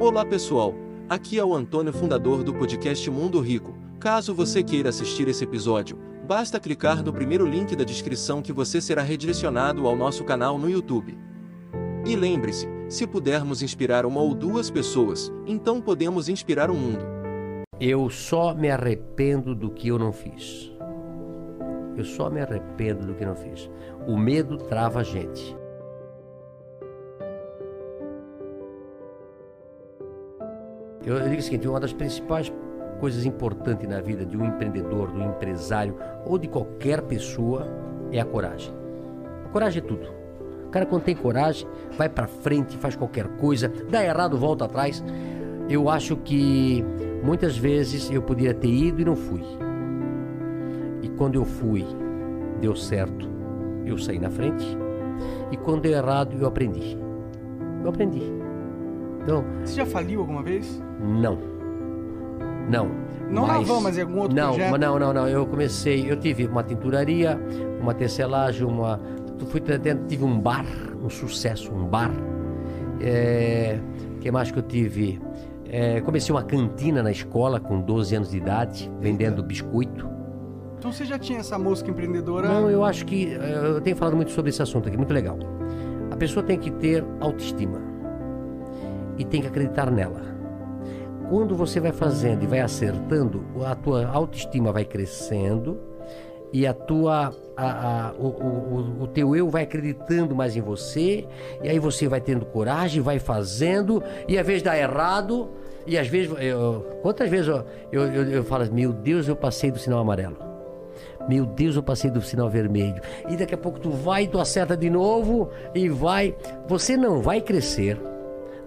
Olá pessoal, aqui é o Antônio, fundador do podcast Mundo Rico. Caso você queira assistir esse episódio, basta clicar no primeiro link da descrição que você será redirecionado ao nosso canal no YouTube. E lembre-se, se pudermos inspirar uma ou duas pessoas, então podemos inspirar o mundo. Eu só me arrependo do que eu não fiz. Eu só me arrependo do que não fiz. O medo trava a gente. Eu, eu digo o seguinte: uma das principais coisas importantes na vida de um empreendedor, do empresário ou de qualquer pessoa é a coragem. A coragem é tudo. O cara, quando tem coragem, vai para frente, faz qualquer coisa, dá errado, volta atrás. Eu acho que muitas vezes eu poderia ter ido e não fui. E quando eu fui, deu certo, eu saí na frente. E quando deu errado, eu aprendi. Eu aprendi. Então, Você já faliu alguma vez? Não. Não. Não mas, na van, mas em algum outro não, projeto? Não, não, não. Eu comecei, eu tive uma tinturaria, uma tecelagem, uma. Fui dentro, tive um bar, um sucesso, um bar. É, que mais que eu tive? É, comecei uma cantina na escola com 12 anos de idade, vendendo biscoito. Então você já tinha essa música empreendedora? Não, eu acho que. Eu tenho falado muito sobre esse assunto aqui, muito legal. A pessoa tem que ter autoestima e tem que acreditar nela. Quando você vai fazendo e vai acertando, a tua autoestima vai crescendo e a tua a, a, o, o, o, teu eu vai acreditando mais em você e aí você vai tendo coragem, vai fazendo e às vezes dá errado e às vezes eu, quantas vezes eu, eu, eu, eu falo meu Deus eu passei do sinal amarelo. Meu Deus eu passei do sinal vermelho. E daqui a pouco tu vai tu acerta de novo e vai. Você não vai crescer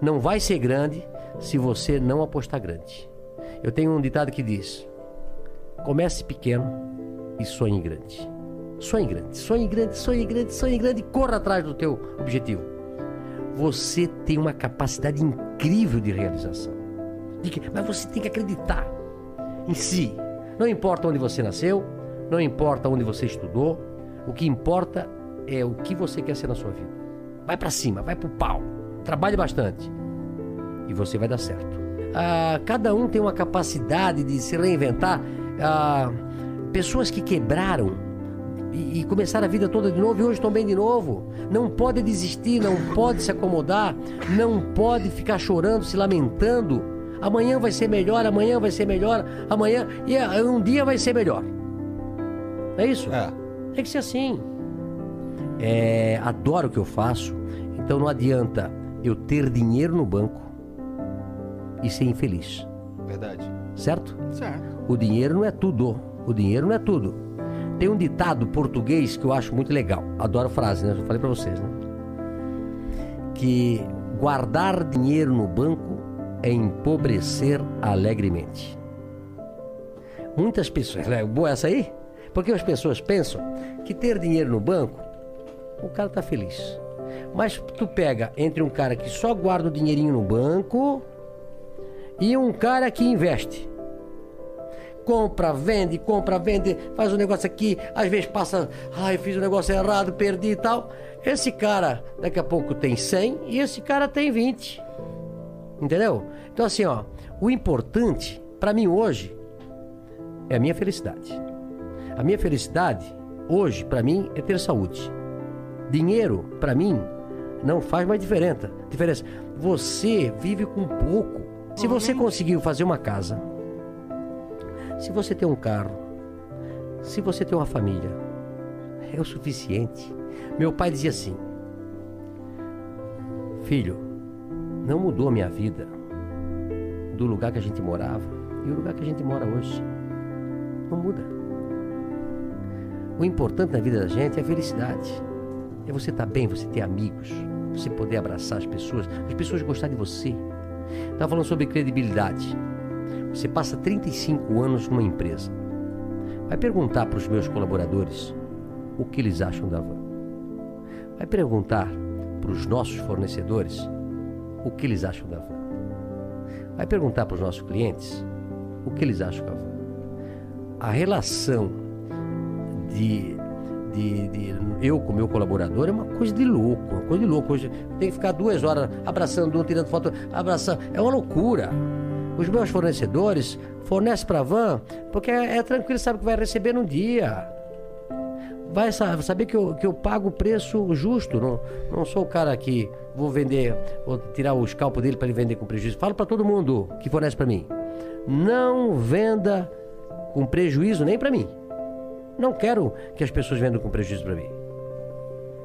não vai ser grande se você não apostar grande. Eu tenho um ditado que diz: comece pequeno e sonhe grande. Sonhe grande, sonhe grande, sonhe grande, sonhe grande e corra atrás do teu objetivo. Você tem uma capacidade incrível de realização. Mas você tem que acreditar em si. Não importa onde você nasceu, não importa onde você estudou, o que importa é o que você quer ser na sua vida. Vai para cima, vai pro pau. Trabalhe bastante e você vai dar certo. Ah, cada um tem uma capacidade de se reinventar. Ah, pessoas que quebraram e, e começaram a vida toda de novo e hoje estão bem de novo. Não pode desistir, não pode se acomodar, não pode ficar chorando, se lamentando. Amanhã vai ser melhor, amanhã vai ser melhor, amanhã e ah, um dia vai ser melhor. É isso? É. Tem que ser assim. É, adoro o que eu faço, então não adianta eu ter dinheiro no banco e ser infeliz. Verdade. Certo? Certo. O dinheiro não é tudo. O dinheiro não é tudo. Tem um ditado português que eu acho muito legal. Adoro frase, né? Eu falei para vocês, né? Que guardar dinheiro no banco é empobrecer alegremente. Muitas pessoas, é boa essa aí? Porque as pessoas pensam que ter dinheiro no banco, o cara tá feliz. Mas tu pega entre um cara que só guarda o dinheirinho no banco e um cara que investe. Compra, vende, compra, vende, faz um negócio aqui, às vezes passa, ai, fiz um negócio errado, perdi e tal. Esse cara daqui a pouco tem 100 e esse cara tem 20. Entendeu? Então assim, ó, o importante para mim hoje é a minha felicidade. A minha felicidade hoje para mim é ter saúde. Dinheiro para mim não faz mais diferença. Diferença. Você vive com pouco. Se você conseguiu fazer uma casa, se você tem um carro, se você tem uma família, é o suficiente. Meu pai dizia assim: Filho, não mudou a minha vida do lugar que a gente morava e o lugar que a gente mora hoje. Não muda. O importante na vida da gente é a felicidade. É você estar bem, você ter amigos, você poder abraçar as pessoas, as pessoas gostarem de você. Estava falando sobre credibilidade. Você passa 35 anos numa empresa. Vai perguntar para os meus colaboradores o que eles acham da van. Vai perguntar para os nossos fornecedores o que eles acham da van. Vai perguntar para os nossos clientes o que eles acham da van. A relação de, de, de, eu com meu colaborador é uma coisa de louco, uma coisa de louco. Hoje tem que ficar duas horas abraçando um, tirando foto, abraçando. É uma loucura. Os meus fornecedores fornecem para a van porque é, é, tranquilo, sabe que vai receber no dia. Vai saber que eu, que eu pago o preço justo. Não, não sou o cara que vou vender, vou tirar o escalpo dele para ele vender com prejuízo. Falo para todo mundo que fornece para mim. Não venda com prejuízo nem para mim. Não quero que as pessoas vendam com prejuízo para mim.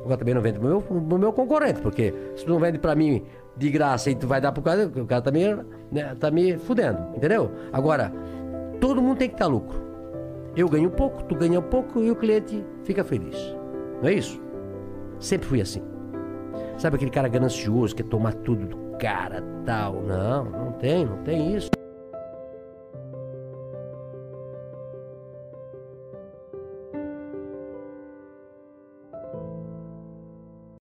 Agora também não vende para o meu, meu concorrente, porque se tu não vende para mim de graça e tu vai dar pro cara, o cara tá me, né, tá me fudendo, entendeu? Agora, todo mundo tem que estar lucro. Eu ganho pouco, tu ganha pouco e o cliente fica feliz. Não é isso? Sempre fui assim. Sabe aquele cara ganancioso que quer tomar tudo do cara, tal? Não, não tem, não tem isso.